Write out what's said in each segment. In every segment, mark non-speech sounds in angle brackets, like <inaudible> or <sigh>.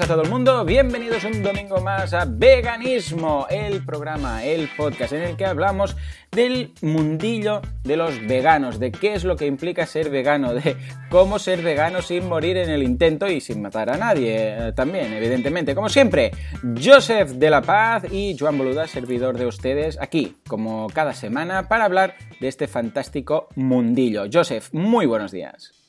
a todo el mundo. Bienvenidos un domingo más a Veganismo, el programa, el podcast en el que hablamos del mundillo de los veganos, de qué es lo que implica ser vegano, de cómo ser vegano sin morir en el intento y sin matar a nadie eh, también, evidentemente. Como siempre, Joseph de la Paz y Joan Boluda, servidor de ustedes, aquí, como cada semana, para hablar de este fantástico mundillo. Joseph, muy buenos días.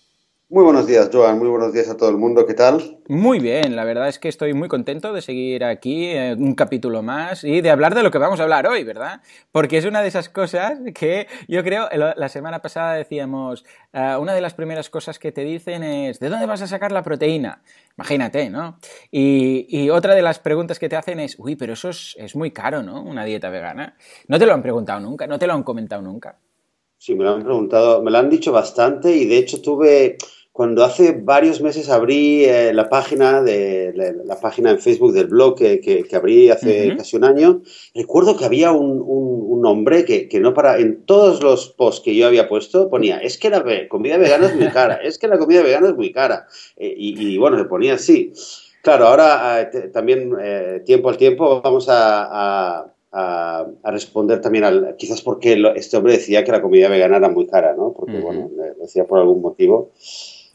Muy buenos días, Joan. Muy buenos días a todo el mundo. ¿Qué tal? Muy bien, la verdad es que estoy muy contento de seguir aquí eh, un capítulo más y de hablar de lo que vamos a hablar hoy, ¿verdad? Porque es una de esas cosas que yo creo, la semana pasada decíamos, eh, una de las primeras cosas que te dicen es, ¿de dónde vas a sacar la proteína? Imagínate, ¿no? Y, otra de las preguntas que te hacen es, uy, pero eso es, es muy caro, ¿no? Una dieta vegana. No te lo han preguntado nunca, no te lo han comentado nunca. Sí, me lo han preguntado, me lo han dicho bastante y de hecho tuve cuando hace varios meses abrí eh, la página de la, página en Facebook del blog que, que, abrí hace casi un año, recuerdo que había un, un, hombre que, que, no para en todos los posts que yo había puesto ponía es que la comida vegana es muy cara, es que la comida vegana es muy cara eh, y, bueno, se ponía así. Claro, ahora eh, también tiempo al tiempo vamos a, a, responder también al quizás porque este hombre decía que la comida vegana era muy cara, ¿no? Porque bueno, lo decía por algún motivo.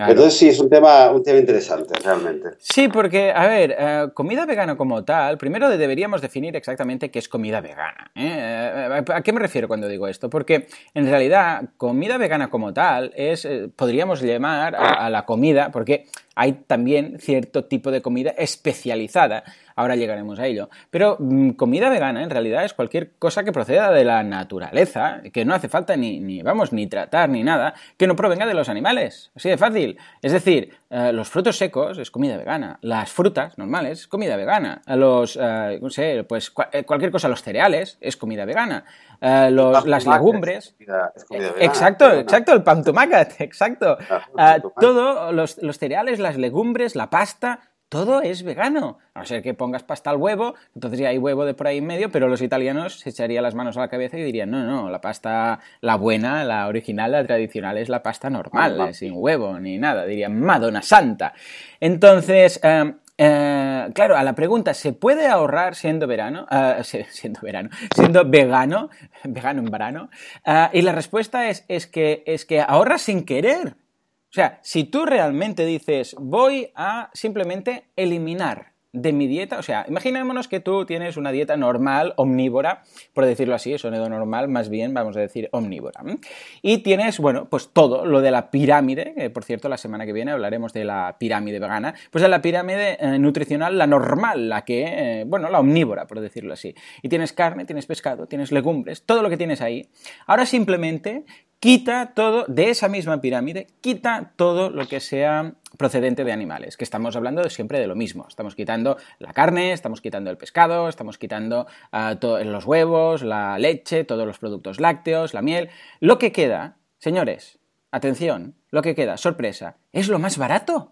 Entonces sí, es un tema, un tema interesante, realmente. Sí, porque, a ver, eh, comida vegana como tal, primero deberíamos definir exactamente qué es comida vegana. ¿eh? Eh, ¿A qué me refiero cuando digo esto? Porque en realidad comida vegana como tal es, podríamos llamar a la comida, porque hay también cierto tipo de comida especializada ahora llegaremos a ello. Pero mm, comida vegana en realidad es cualquier cosa que proceda de la naturaleza, que no hace falta ni, ni, vamos, ni tratar ni nada, que no provenga de los animales. Así de fácil. Es decir, eh, los frutos secos es comida vegana, las frutas normales es comida vegana, los, eh, no sé, pues eh, cualquier cosa, los cereales es comida vegana. las legumbres. exacto, exacto, el pan <laughs> exacto. todo, los, los cereales, las legumbres, la pasta, todo es vegano. A no ser que pongas pasta al huevo, entonces ya hay huevo de por ahí en medio, pero los italianos se echarían las manos a la cabeza y dirían, no, no, la pasta, la buena, la original, la tradicional es la pasta normal, sin huevo ni nada. Dirían, Madonna Santa. Entonces, em, eh, claro, a la pregunta, ¿se puede ahorrar siendo verano? Eh, siendo verano, siendo vegano, <laughs> vegano en verano. Eh, y la respuesta es, es, que, es que ahorras sin querer. O sea, si tú realmente dices, voy a simplemente eliminar de mi dieta, o sea, imaginémonos que tú tienes una dieta normal, omnívora, por decirlo así, sonido normal, más bien vamos a decir omnívora. Y tienes, bueno, pues todo lo de la pirámide, que por cierto la semana que viene hablaremos de la pirámide vegana, pues de la pirámide eh, nutricional, la normal, la que, eh, bueno, la omnívora, por decirlo así. Y tienes carne, tienes pescado, tienes legumbres, todo lo que tienes ahí. Ahora simplemente quita todo, de esa misma pirámide, quita todo lo que sea procedente de animales, que estamos hablando siempre de lo mismo. Estamos quitando la carne, estamos quitando el pescado, estamos quitando ah, los huevos, la leche, todos los productos lácteos, la miel. Lo que queda, señores, atención, lo que queda, sorpresa, es lo más barato.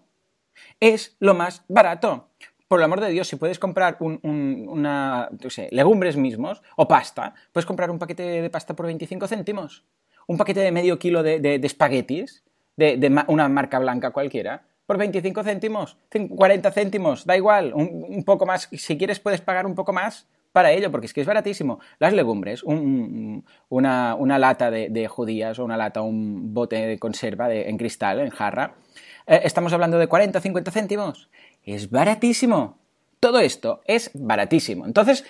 Es lo más barato por el amor de Dios, si puedes comprar una, legumbres mismos o pasta, puedes comprar un paquete de pasta por 25 céntimos un paquete de medio kilo de, de, espaguetis de, una marca blanca cualquiera por 25 céntimos, 40 céntimos, da igual, un, poco más. Si quieres puedes pagar un poco más para ello, porque es que es baratísimo. Las legumbres, una, lata de, judías o una lata, un bote de conserva en cristal, en jarra, eh, estamos hablando de 40, 50 céntimos. Es baratísimo. Todo esto es baratísimo. Entonces,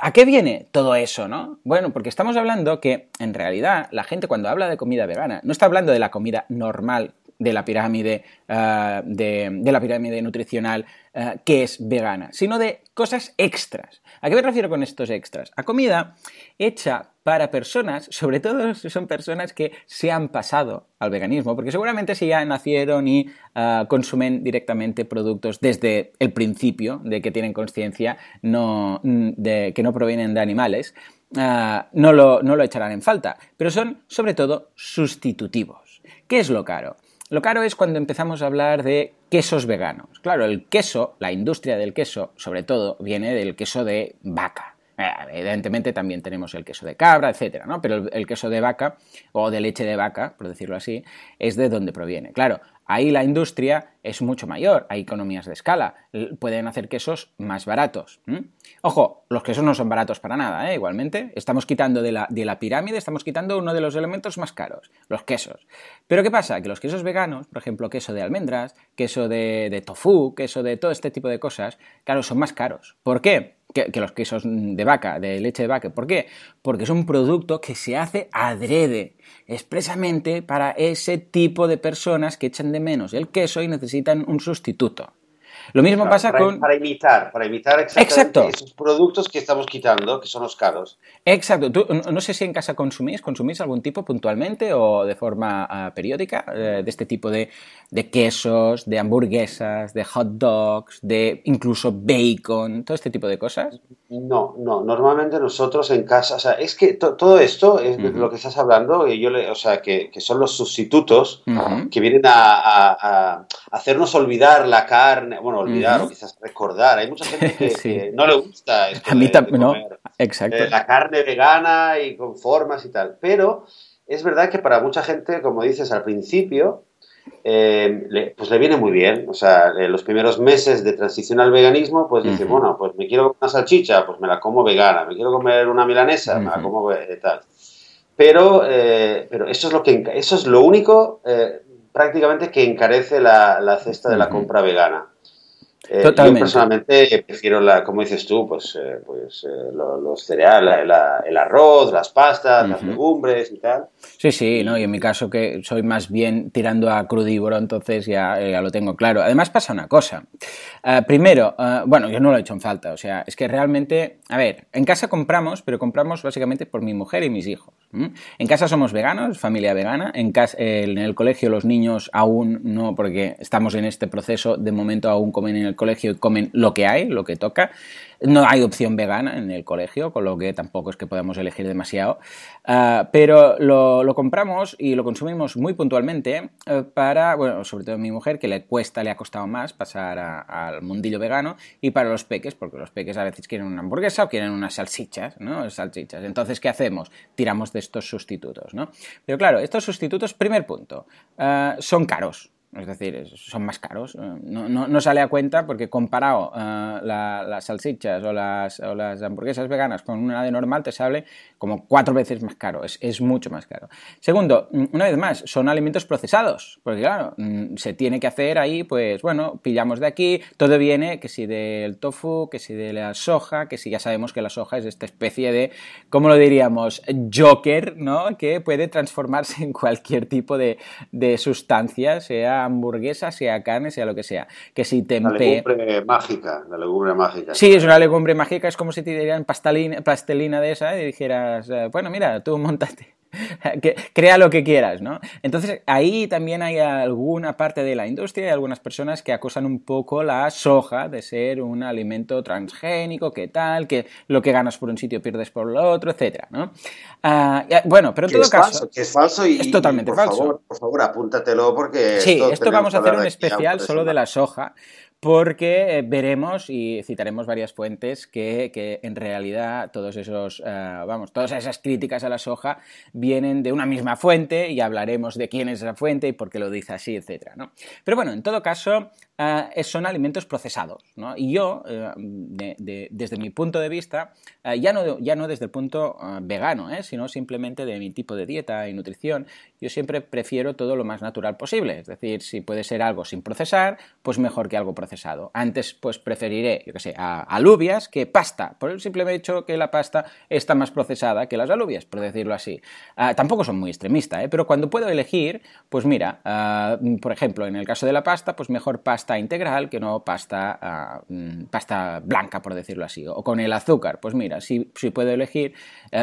¿a qué viene todo eso, no? Bueno, porque estamos hablando que en realidad la gente cuando habla de comida vegana no está hablando de la comida normal de la pirámide, eh, de, la pirámide nutricional eh, que es vegana, sino de cosas extras. ¿A qué me refiero con estos extras? A comida hecha para personas, sobre todo si son personas que se han pasado al veganismo, porque seguramente si ya nacieron y eh, consumen directamente productos desde el principio, de que tienen conciencia, no, que no provienen de animales, no, lo, no lo echarán en falta, pero son sobre todo sustitutivos. ¿Qué es lo caro? Lo caro es cuando empezamos a hablar de quesos veganos. Claro, el queso, la industria del queso, sobre todo, viene del queso de vaca. evidentemente también tenemos el queso de cabra, etcétera, ¿no? Pero el, queso de vaca o de leche de vaca, por decirlo así, es de donde proviene. Claro, ahí la industria es mucho mayor, hay economías de escala, pueden hacer quesos más baratos. Ojo, los quesos no son baratos para nada, ¿eh? igualmente. Estamos quitando de la, de la pirámide, estamos quitando uno de los elementos más caros, los quesos. Pero ¿qué pasa? Que los quesos veganos, por ejemplo, queso de almendras, queso de, de tofu, queso de todo este tipo de cosas, claro, son más caros. ¿Por qué? Que, los quesos de vaca, de leche de vaca. ¿Por qué? Porque es un producto que se hace adrede, expresamente para ese tipo de personas que echan de menos el queso y necesitan un sustituto. Lo mismo pasa con... Para imitar, para imitar exactamente esos productos que estamos quitando, que son los caros. Exacto. no sé si en casa consumís, consumís algún tipo puntualmente o de forma ah, periódica eh, de este tipo de, quesos, de hamburguesas, de hot dogs, de incluso bacon, todo este tipo de cosas. No, no. Normalmente nosotros en casa, o sea, es que todo esto es lo que estás hablando, yo le, o sea, que, son los sustitutos que vienen a, hacernos olvidar la carne, bueno, olvidar o quizás recordar. Hay mucha gente <laughs> que, no le gusta esto a mí también, no, exacto. Eh, la carne vegana y con formas y tal. Pero es verdad que para mucha gente, como dices al principio, eh, pues le viene muy bien. O sea, en los primeros meses de transición al veganismo, pues dice, bueno, pues me quiero comer una salchicha, pues me la como vegana. Me quiero comer una milanesa, me la como eh, tal. Pero, pero eso es lo que eso es lo único prácticamente que encarece la, la cesta de la compra vegana. Eh, Totalmente. Yo personalmente prefiero, la, como dices tú, pues, eh, pues eh, los cereales, el arroz, las pastas, las legumbres y tal. Sí, sí, ¿no? y en mi caso que soy más bien tirando a crudívoro, entonces ya, ya lo tengo claro. Además pasa una cosa. primero, bueno, yo no lo he hecho en falta, o sea, es que realmente, a ver, en casa compramos, pero compramos básicamente por mi mujer y mis hijos. En casa somos veganos, familia vegana, en, casa, en el colegio los niños aún no, porque estamos en este proceso, de momento aún comen en el colegio y comen lo que hay, lo que toca. No hay opción vegana en el colegio, con lo que tampoco es que podamos elegir demasiado. Ah, pero lo, compramos y lo consumimos muy puntualmente eh, para, bueno, sobre todo a mi mujer, que le cuesta, le ha costado más pasar al mundillo vegano, y para los peques, porque los peques a veces quieren una hamburguesa o quieren unas salchichas, ¿no? Salchichas. Entonces, ¿qué hacemos? Tiramos de estos sustitutos, ¿no? Pero claro, estos sustitutos, primer punto, ah, son caros. Es decir, son más caros. Eh, no, sale a cuenta porque comparado eh, las salsichas o las, o las, hamburguesas veganas con una de normal te sale como cuatro veces más caro. Es, mucho más caro. Segundo, mm, una vez más, son alimentos procesados. Porque claro, mm, se tiene que hacer ahí, pues bueno, pillamos de aquí, todo viene que si del tofu, que si de la soja, que si ya sabemos que la soja es esta especie de, ¿cómo lo diríamos? Joker, ¿no? Que puede transformarse en cualquier tipo de, de sustancia, sea hamburguesa, sea carne, sea lo que sea. Que si te La legumbre mágica, la legumbre mágica. Sí, es una legumbre mágica, es como si te dieran pastelina, pastelina de esa y dijeras, eh, bueno, mira, tú <laughs> montaste crea lo que quieras, ¿no? Entonces ahí también hay alguna parte de la industria y algunas personas que acosan un poco la soja de ser un alimento transgénico, que tal, que lo que ganas por un sitio pierdes por el otro, etcétera, ¿no? Ah, bueno, pero en todo caso... que es falso y... Es totalmente por falso. Favor, por favor, apúntatelo porque... Sí, esto vamos a hacer un especial solo de la soja porque eh, veremos y citaremos varias fuentes que, en realidad todos esos, eh, vamos, todas esas críticas a la soja vienen de una misma fuente y hablaremos de quién es esa fuente y por qué lo dice así, etc. ¿no? Pero bueno, en todo caso, eh, son alimentos procesados. ¿no? Y yo, desde mi punto de vista, ya, no, ya no desde el punto vegano, sino simplemente de mi tipo de dieta y nutrición, yo siempre prefiero todo lo más natural posible. Es decir, si puede ser algo sin procesar, pues mejor que algo procesado antes, pues preferiré, yo que sé, alubias que pasta, por el simple hecho que la pasta está más procesada que las alubias, por decirlo así. Ah, tampoco son muy extremista, ¿eh? pero cuando puedo elegir, pues mira, ah, por ejemplo, en el caso de la pasta, pues mejor pasta integral que no pasta, ah, mm, pasta blanca, por decirlo así. O con el azúcar, pues mira, si, si puedo elegir,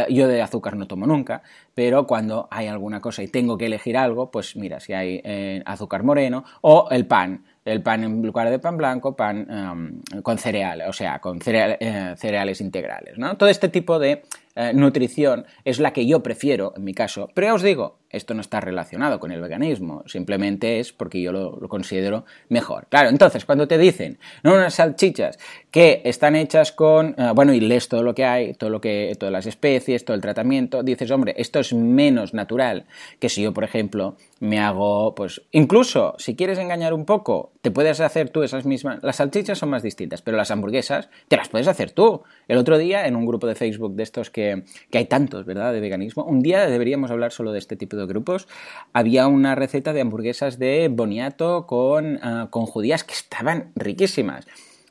yo de azúcar no tomo nunca, pero cuando hay alguna cosa y tengo que elegir algo, pues mira, si hay eh, azúcar moreno o el pan el pan en lugar de pan blanco, pan em, con cereales, o sea, con eh, cereales integrales. ¿no? Todo este tipo de eh, nutrición es la que yo prefiero, en mi caso. Pero ya os digo, esto no está relacionado con el veganismo, simplemente es porque yo lo, considero mejor. Claro, entonces, cuando te dicen, no, unas salchichas que están hechas con, eh, bueno, y lees todo lo que hay, todo lo que, todas las especies, todo el tratamiento, dices, hombre, esto es menos natural que si yo, por ejemplo, me hago, pues, incluso, si quieres engañar un poco, te puedes hacer tú esas mismas, las salchichas son más distintas, pero las hamburguesas te las puedes hacer tú. El otro día, en un grupo de Facebook de estos que, que hay tantos, ¿verdad?, de veganismo, un día deberíamos hablar solo de este tipo de grupos, había una receta de hamburguesas de boniato con, ah, con judías que estaban riquísimas.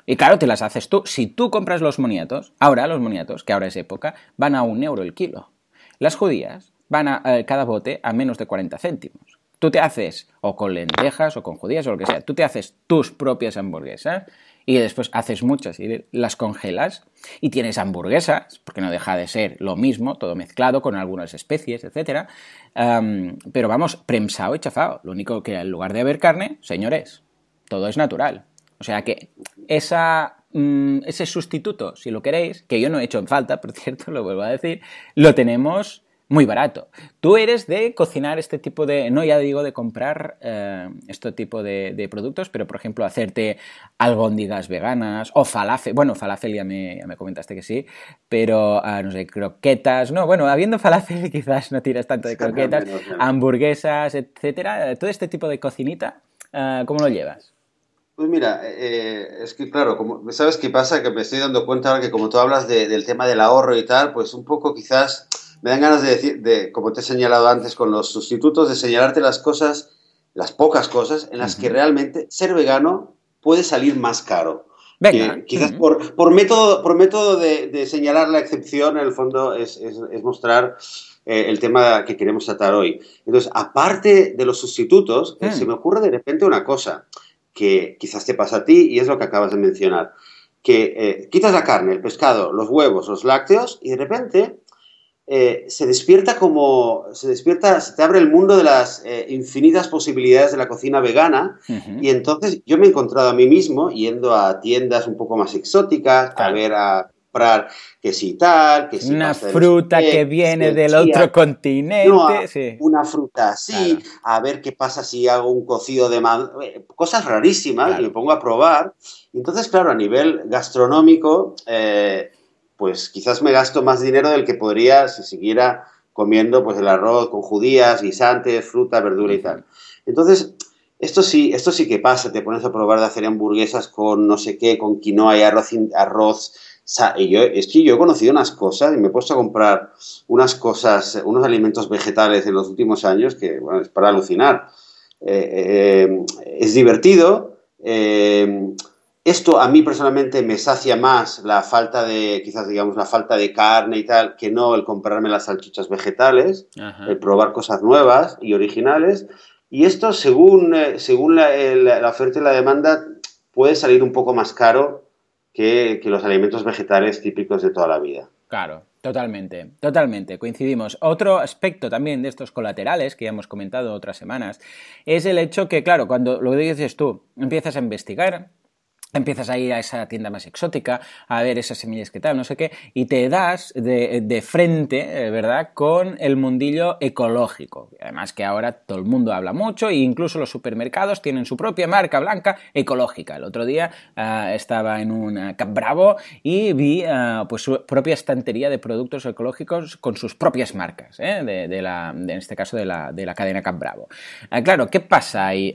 Y claro, te las haces tú. Si tú compras los moniatos, ahora los moniatos, que ahora es época, van a un euro el kilo. Las judías van a eh, cada bote a menos de 40 céntimos. Tú te haces, o con lentejas, o con judías, o lo que sea, tú te haces tus propias hamburguesas y después haces muchas y las congelas y tienes hamburguesas, porque no deja de ser lo mismo, todo mezclado con algunas especies, etc. pero vamos, premsado y chafado. Lo único que en lugar de haber carne, señores, todo es natural. O sea que esa, mm, ese sustituto, si lo queréis, que yo no he hecho en falta, <laughs> por cierto, lo vuelvo a decir, lo tenemos muy barato. Tú eres de cocinar este tipo de, no ya digo de comprar eh, este tipo de, productos, pero por ejemplo hacerte albóndigas veganas o falafel, bueno, falafel ya me, me comentaste que sí, pero ah, no sé, croquetas, no, bueno, habiendo falafel <laughs> quizás no tiras tanto de croquetas, hamburguesas, etcétera, todo este tipo de cocinita, ah, ¿cómo lo llevas? Pues mira, eh, es que claro, como, ¿sabes qué pasa? Que me estoy dando cuenta ahora que como tú hablas del tema del ahorro y tal, pues un poco quizás me dan ganas de decir, de, como te he señalado antes con los sustitutos, de señalarte las cosas, las pocas cosas en las que realmente ser vegano puede salir más caro. Venga. quizás por, por, método, por método de, señalar la excepción, en el fondo es, es, mostrar eh, el tema que queremos tratar hoy. Entonces, aparte de los sustitutos, eh, se me ocurre de repente una cosa que quizás te pasa a ti y es lo que acabas de mencionar. Que eh, quitas la carne, el pescado, los huevos, los lácteos y de repente eh, se despierta como, se despierta, se te abre el mundo de las eh, infinitas posibilidades de la cocina vegana. Y entonces yo me he encontrado a mí mismo yendo a tiendas un poco más exóticas, a ver a comprar que si tal, que si una fruta que viene del otro continente, una fruta así, a ver qué pasa si hago un cocido de eh, cosas rarísimas, y me pongo a probar. entonces, claro, a nivel gastronómico, pues quizás me gasto más dinero del que podría si siguiera comiendo pues el arroz con judías, guisantes, fruta, verdura y tal. Entonces, esto sí, esto sí que pasa, te pones a probar de hacer hamburguesas con no sé qué, con quinoa y arroz, arroz y yo, es que yo he conocido unas cosas y me he puesto a comprar unas cosas, unos alimentos vegetales en los últimos años que, bueno, es para alucinar. Eh, eh, es divertido, eh, esto a mí personalmente me sacia más la falta de, quizás digamos, la falta de carne y tal, que no el comprarme las salchichas vegetales, el probar cosas nuevas y originales. Y esto, según, eh, según la, oferta y la demanda, puede salir un poco más caro que, que los alimentos vegetales típicos de toda la vida. Claro, Totalmente, totalmente, coincidimos. Otro aspecto también de estos colaterales que ya hemos comentado otras semanas es el hecho que, claro, cuando lo dices tú, empiezas a investigar, empiezas a ir a esa tienda más exótica, a ver esas semillas que tal, no sé qué, y te das de, frente, eh, ¿verdad?, con el mundillo ecológico. Además que ahora todo el mundo habla mucho e incluso los supermercados tienen su propia marca blanca ecológica. El otro día ah, estaba en un Cap Bravo y vi ah, pues su propia estantería de productos ecológicos con sus propias marcas, ¿eh? de, la, en este caso de la, de la cadena Cap Bravo. Ah, claro, ¿qué pasa ahí?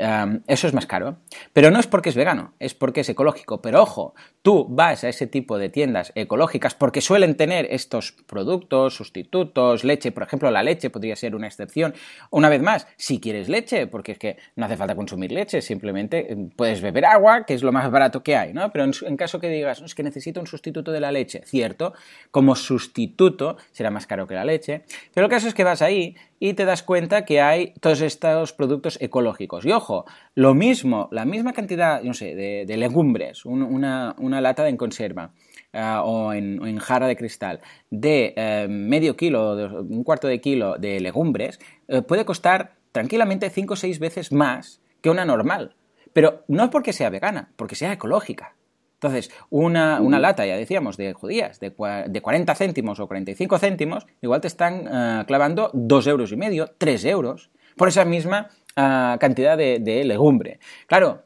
eso es más caro, pero no es porque es vegano, es porque es ecológico pero ojo, tú vas a ese tipo de tiendas ecológicas porque suelen tener estos productos, sustitutos, leche, por ejemplo, la leche podría ser una excepción. Una vez más, si quieres leche, porque es que no hace falta consumir leche, simplemente eh, puedes beber agua, que es lo más barato que hay, ¿no? Pero en, caso que digas, es que necesito un sustituto de la leche, cierto, como sustituto será más caro que la leche, pero el caso es que vas ahí y te das cuenta que hay todos estos productos ecológicos. Y ojo, lo mismo, la misma cantidad, no sé, de, legumbres, una, lata en conserva eh, o, en, jarra de cristal de eh, medio kilo, un cuarto de kilo de legumbres, eh, puede costar tranquilamente 5 o 6 veces más que una normal. Pero no es porque sea vegana, porque sea ecológica. Entonces, una, una, lata, ya decíamos, de judías de, de 40 céntimos o 45 céntimos, igual te están uh, clavando 2 euros y medio, 3 euros, por esa misma uh, cantidad de, de legumbre. Claro,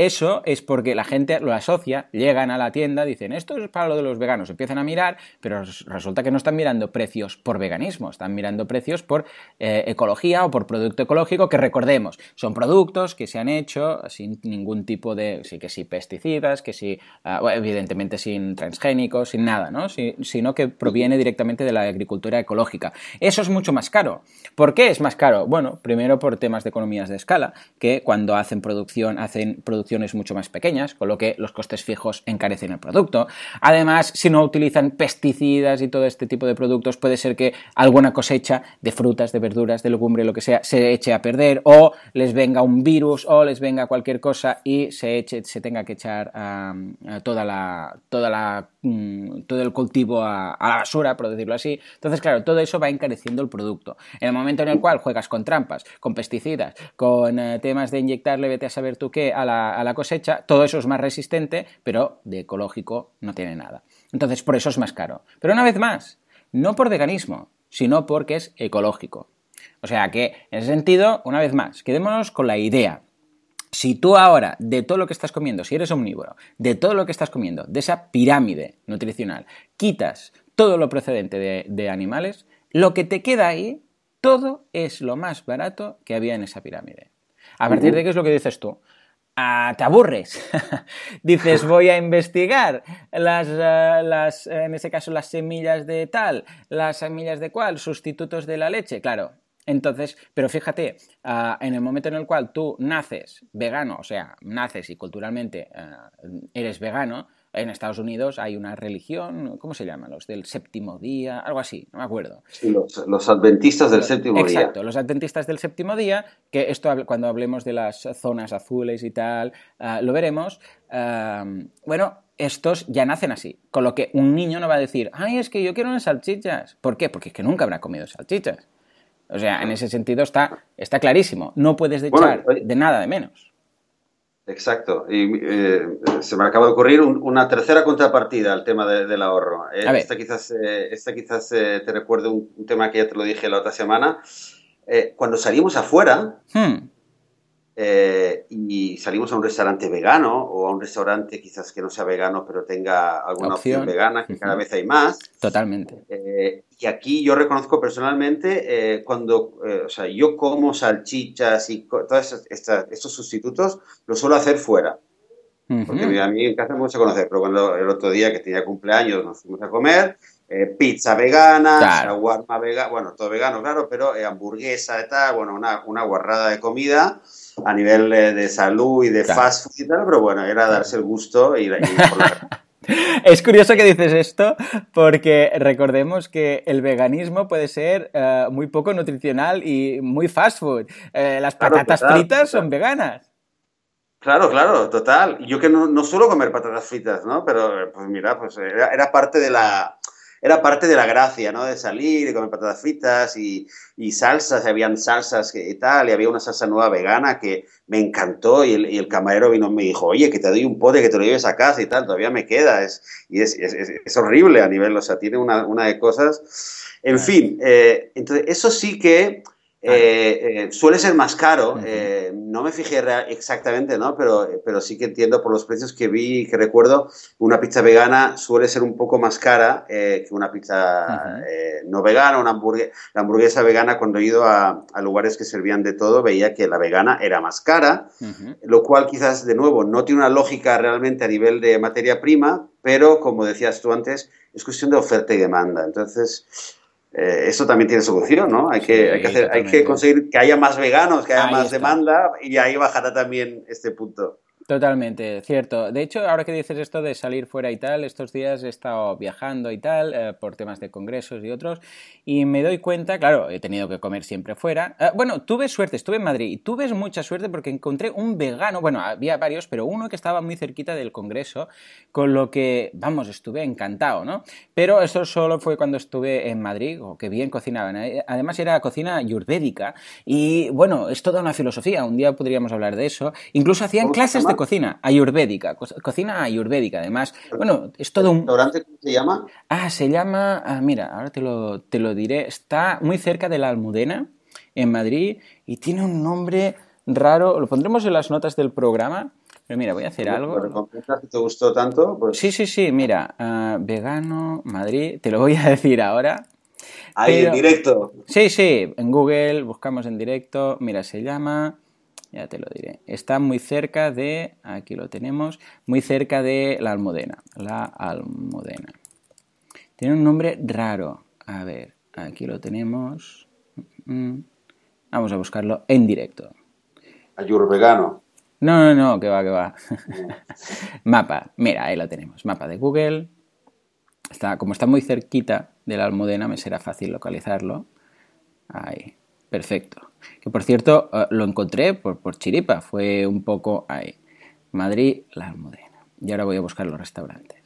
eso es porque la gente lo asocia, llegan a la tienda, dicen, esto es para lo de los veganos, empiezan a mirar, pero resulta que no están mirando precios por veganismo, están mirando precios por eh, ecología o por producto ecológico, que recordemos, son productos que se han hecho sin ningún tipo de, sí que sí, pesticidas, que sí, uh, evidentemente sin transgénicos, sin nada, ¿no? Si, sino que proviene directamente de la agricultura ecológica. Eso es mucho más caro. ¿Por qué es más caro? Bueno, primero por temas de economías de escala, que cuando hacen producción, hacen producción mucho más pequeñas, con lo que los costes fijos encarecen el producto. Además, si no utilizan pesticidas y todo este tipo de productos, puede ser que alguna cosecha de frutas, de verduras, de legumbre, lo que sea, se eche a perder o les venga un virus o les venga cualquier cosa y se eche, se tenga que echar toda la, um, todo el cultivo a, la basura, por decirlo así. Entonces, claro, todo eso va encareciendo el producto. En el momento en el cual juegas con trampas, con pesticidas, con uh, temas de inyectarle, vete a saber tú qué, a la, a la cosecha, todo eso es más resistente, pero de ecológico no tiene nada. Entonces, por eso es más caro. Pero una vez más, no por veganismo, sino porque es ecológico. O sea que, en ese sentido, una vez más, quedémonos con la idea. Si tú ahora, de todo lo que estás comiendo, si eres omnívoro, de todo lo que estás comiendo, de esa pirámide nutricional, quitas todo lo procedente de, de animales, lo que te queda ahí, todo es lo más barato que había en esa pirámide. A partir de qué es lo que dices tú, Te aburres. <laughs> Dices, <laughs> voy a investigar las, uh, las, en ese caso, las semillas de tal, las semillas de cuál, sustitutos de la leche. Claro, entonces, pero fíjate, uh, en el momento en el cual tú naces vegano, o sea, naces y culturalmente eres vegano, en Estados Unidos hay una religión, ¿cómo se llama? Los del séptimo día, algo así, no me acuerdo. Sí, los, los adventistas del séptimo exacto, día. Exacto, los adventistas del séptimo día, que esto cuando hablemos de las zonas azules y tal, uh, lo veremos. Uh, bueno, estos ya nacen así, con lo que un niño no va a decir, ay, es que yo quiero unas salchichas. ¿Por qué? Porque es que nunca habrá comido salchichas. O sea, en ese sentido está, está clarísimo. No puedes echar bueno, de nada de menos. Exacto. Y eh, se me acaba de ocurrir un, una tercera contrapartida al tema de, del ahorro. Eh, esta quizás, eh, esta quizás eh, te recuerde un, un, tema que ya te lo dije la otra semana. Cuando salimos afuera hmm. Y salimos a un restaurante vegano o a un restaurante quizás que no sea vegano pero tenga alguna opción, opción vegana, que uh -huh. cada vez hay más. Totalmente. y aquí yo reconozco personalmente cuando, o sea, yo como salchichas y todos estos sustitutos, lo suelo hacer fuera. Porque uh -huh. a mí en casa me gusta conocer, pero cuando el otro día que tenía cumpleaños nos fuimos a comer, eh, pizza vegana, claro. shawarma vegana, bueno, todo vegano, claro, pero eh, hamburguesa y tal, bueno, una, una guarrada de comida a nivel eh, de salud y de claro. fast food y tal, pero bueno, era darse el gusto y, y por la... <laughs> <laughs> Es curioso que dices esto porque recordemos que el veganismo puede ser uh, muy poco nutricional y muy fast food. Uh, las patatas fritas son veganas. Claro, claro, total. Yo que no, no, suelo comer patatas fritas, ¿no? Pero, pues mira, pues era, era, parte de la era parte de la gracia, ¿no? De salir y comer patatas fritas y, y salsas, habían salsas y tal, y había una salsa nueva vegana que me encantó y el, y el, camarero vino y me dijo, oye, que te doy un pote, que te lo lleves a casa y tal, todavía me queda, es, y es, es, es horrible a nivel, o sea, tiene una, una de cosas. En fin, eh, entonces eso sí que eh, eh, suele ser más caro, uh -huh. eh, no me fijé exactamente, ¿no? Pero, pero sí que entiendo por los precios que vi y que recuerdo, una pizza vegana suele ser un poco más cara que una pizza uh -huh. no vegana, una hamburguesa, la hamburguesa vegana cuando he ido a, a, lugares que servían de todo, veía que la vegana era más cara, uh -huh. lo cual quizás de nuevo no tiene una lógica realmente a nivel de materia prima, pero como decías tú antes, es cuestión de oferta y demanda. Entonces, eh, eso también tiene solución, ¿no? Hay que, sí, hay, que hacer, hay que conseguir que haya más veganos, que haya ahí más está. demanda y ahí bajará también este punto. Totalmente, cierto. De hecho, ahora que dices esto de salir fuera y tal, estos días he estado viajando y tal, eh, por temas de congresos y otros, y me doy cuenta, claro, he tenido que comer siempre fuera. Eh, bueno, tuve suerte, estuve en Madrid, y tuve mucha suerte porque encontré un vegano, bueno, había varios, pero uno que estaba muy cerquita del congreso, con lo que, vamos, estuve encantado, ¿no? Pero eso solo fue cuando estuve en Madrid, o que bien cocinaban. Eh, además era cocina ayurvédica, y bueno, es toda una filosofía, un día podríamos hablar de eso. Incluso hacían clases de cocina ayurvédica, cocina ayurvédica, además. Bueno, es todo un... ¿Restaurante cómo se llama? Ah, se llama, ah, mira, ahora te lo, te lo diré, está muy cerca de la Almudena, en Madrid, y tiene un nombre raro, lo pondremos en las notas del programa, pero mira, voy a hacer algo. ¿Te gustó tanto? Pues... Sí, sí, sí, mira, ah, vegano, Madrid, te lo voy a decir ahora. Ahí, en directo. Sí, sí, en Google, buscamos en directo, mira, se llama ya te lo diré. Está muy cerca de, aquí lo tenemos, muy cerca de la Almudena. La Almudena. Tiene un nombre raro. A ver, aquí lo tenemos. Mm, vamos a buscarlo en directo. Ayur vegano. No, no, no, que va, que va. <laughs> Mapa. Mira, ahí lo tenemos. Mapa de Google. Está, como está muy cerquita de la Almudena, me será fácil localizarlo. Ahí. Perfecto. Que por cierto, eh, lo encontré por, por, chiripa, fue un poco ahí. Madrid, la Almudena. Y ahora voy a buscar los restaurantes.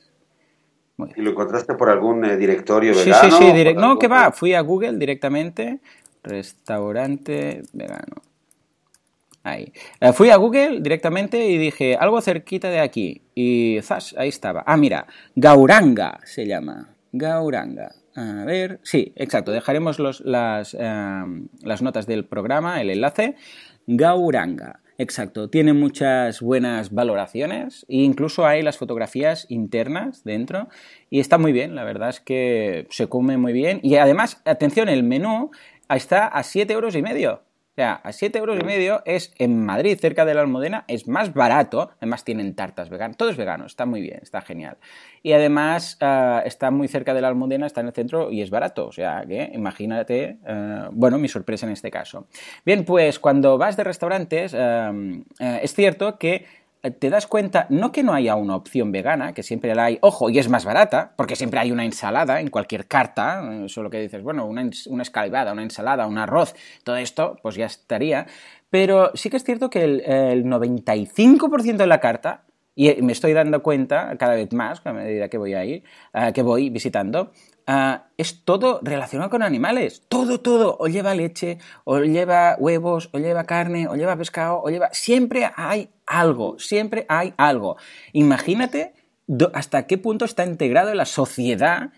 ¿Y lo encontraste por algún eh, directorio vegano? Sí, sí, sí. No, que va, fui a Google directamente. Restaurante vegano. Ahí. Eh, fui a Google directamente y dije, algo cerquita de aquí. Y zas, ahí estaba. Ah, mira, Gauranga se llama. Gauranga. A ver, sí, exacto, dejaremos las, em, las notas del programa, el enlace. Gauranga, exacto, tiene muchas buenas valoraciones e incluso hay las fotografías internas dentro y está muy bien, la verdad es que se come muy bien y además, atención, el menú está a 7 euros y medio. O sea, a 7 euros y medio es en Madrid, cerca de la Almudena, es más barato. Además tienen tartas veganas. Todo es vegano, está muy bien, está genial. Y además ah, está muy cerca de la Almudena, está en el centro y es barato. O sea, que imagínate, ah, bueno, mi sorpresa en este caso. Bien, pues cuando vas de restaurantes, ah, es cierto que te das cuenta, no que no haya una opción vegana, que siempre la hay, ojo, y es más barata, porque siempre hay una ensalada en cualquier carta, eso lo que dices, bueno, una, una una ensalada, un arroz, todo esto, pues ya estaría. Pero sí que es cierto que el, el 95% de la carta, y me estoy dando cuenta cada vez más, a medida que voy a ir, que voy visitando, Ah, es todo relacionado con animales. Todo, todo. O lleva leche, o lleva huevos, o lleva carne, o lleva pescado, o lleva... Siempre hay algo, siempre hay algo. Imagínate hasta qué punto está integrado en la sociedad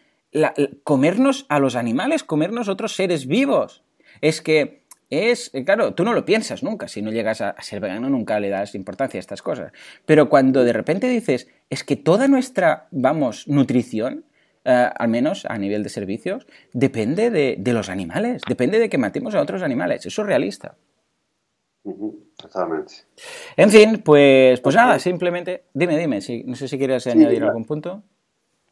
comernos a los animales, comernos otros seres vivos. Es que es, eh, claro, tú no lo piensas nunca, si no llegas a, ser vegano nunca le das importancia a estas cosas. Pero cuando de repente dices, es que toda nuestra, vamos, nutrición eh, al menos a nivel de servicios, depende de, los animales, depende de que matemos a otros animales. Eso es realista. totalmente. En fin, pues, pues nada, simplemente. Dime, dime, si, no sé si quieres añadir algún punto.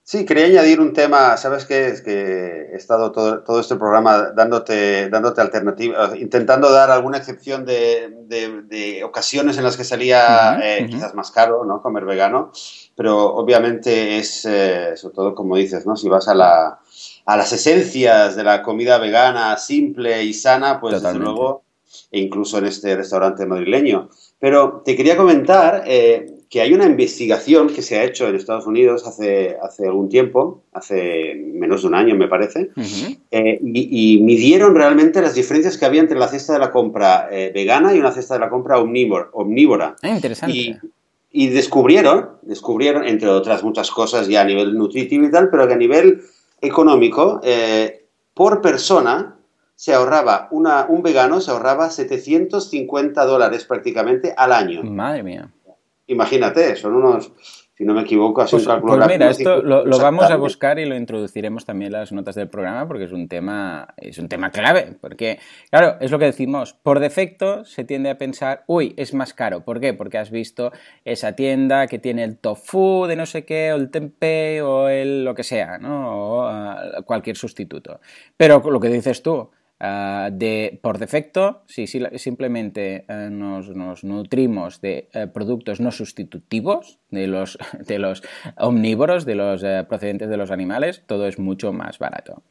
Sí, quería añadir un tema, sabes que es que he estado todo, este programa dándote, dándote alternativas, intentando dar alguna excepción de, ocasiones en las que salía eh, quizás más caro, ¿no? Comer vegano, pero obviamente es, eh, sobre todo como dices, ¿no? Si vas a, la, a las esencias de la comida vegana simple y sana, pues desde luego, e incluso en este restaurante madrileño. Pero te quería comentar eh, que hay una investigación que se ha hecho en Estados Unidos hace, hace algún tiempo, hace menos de un año me parece, eh, y, midieron realmente las diferencias que había entre la cesta de la compra eh, vegana y una cesta de la compra omnívora. omnívora. Ah, interesante. Y, descubrieron, descubrieron, entre otras muchas cosas ya a nivel nutritivo y tal, pero que a nivel económico, eh, por persona, se ahorraba, una, un vegano se ahorraba 750 dólares prácticamente al año. Madre mía. Imagínate, son unos, si no me equivoco, así pues, un cálculo pues mira, esto lo, vamos a buscar y lo introduciremos también en las notas del programa porque es un tema, es un tema clave. Porque, claro, es lo que decimos, por defecto se tiende a pensar, uy, es más caro. ¿Por qué? Porque has visto esa tienda que tiene el tofu de no sé qué, o el tempeh, o el lo que sea, ¿no? O uh, cualquier sustituto. Pero lo que dices tú, Ah, de, por defecto, si simplemente eh, nos, nutrimos de eh, productos no sustitutivos, de los, <laughs> de los omnívoros, de los eh, procedentes de los animales, todo es mucho más barato.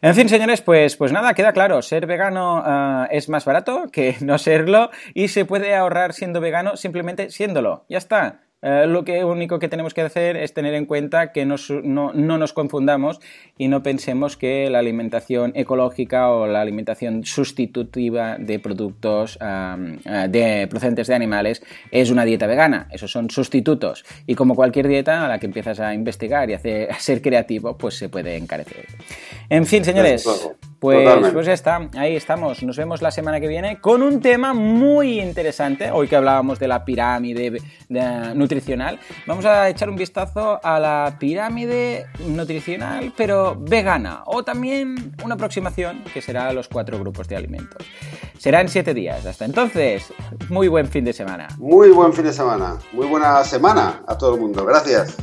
En fin, señores, pues, pues nada, queda claro, ser vegano es más barato que no serlo y se puede ahorrar siendo vegano simplemente siéndolo. Ya está. Eh, lo que único que tenemos que hacer es tener en cuenta que no, no, nos confundamos y no pensemos que la alimentación ecológica o la alimentación sustitutiva de productos eh, de procedentes de animales es una dieta vegana. Esos son sustitutos. Y como cualquier dieta a la que empiezas a investigar y a, a ser creativo, pues se puede encarecer. En fin, señores. Pues, pues ya está, ahí estamos. Nos vemos la semana que viene con un tema muy interesante. Hoy que hablábamos de la pirámide nutricional, vamos a echar un vistazo a la pirámide nutricional, pero vegana. O también una aproximación que será los cuatro grupos de alimentos. Será en siete días. Hasta entonces, muy buen fin de semana. Muy buen fin de semana. Muy buena semana a todo el mundo. Gracias.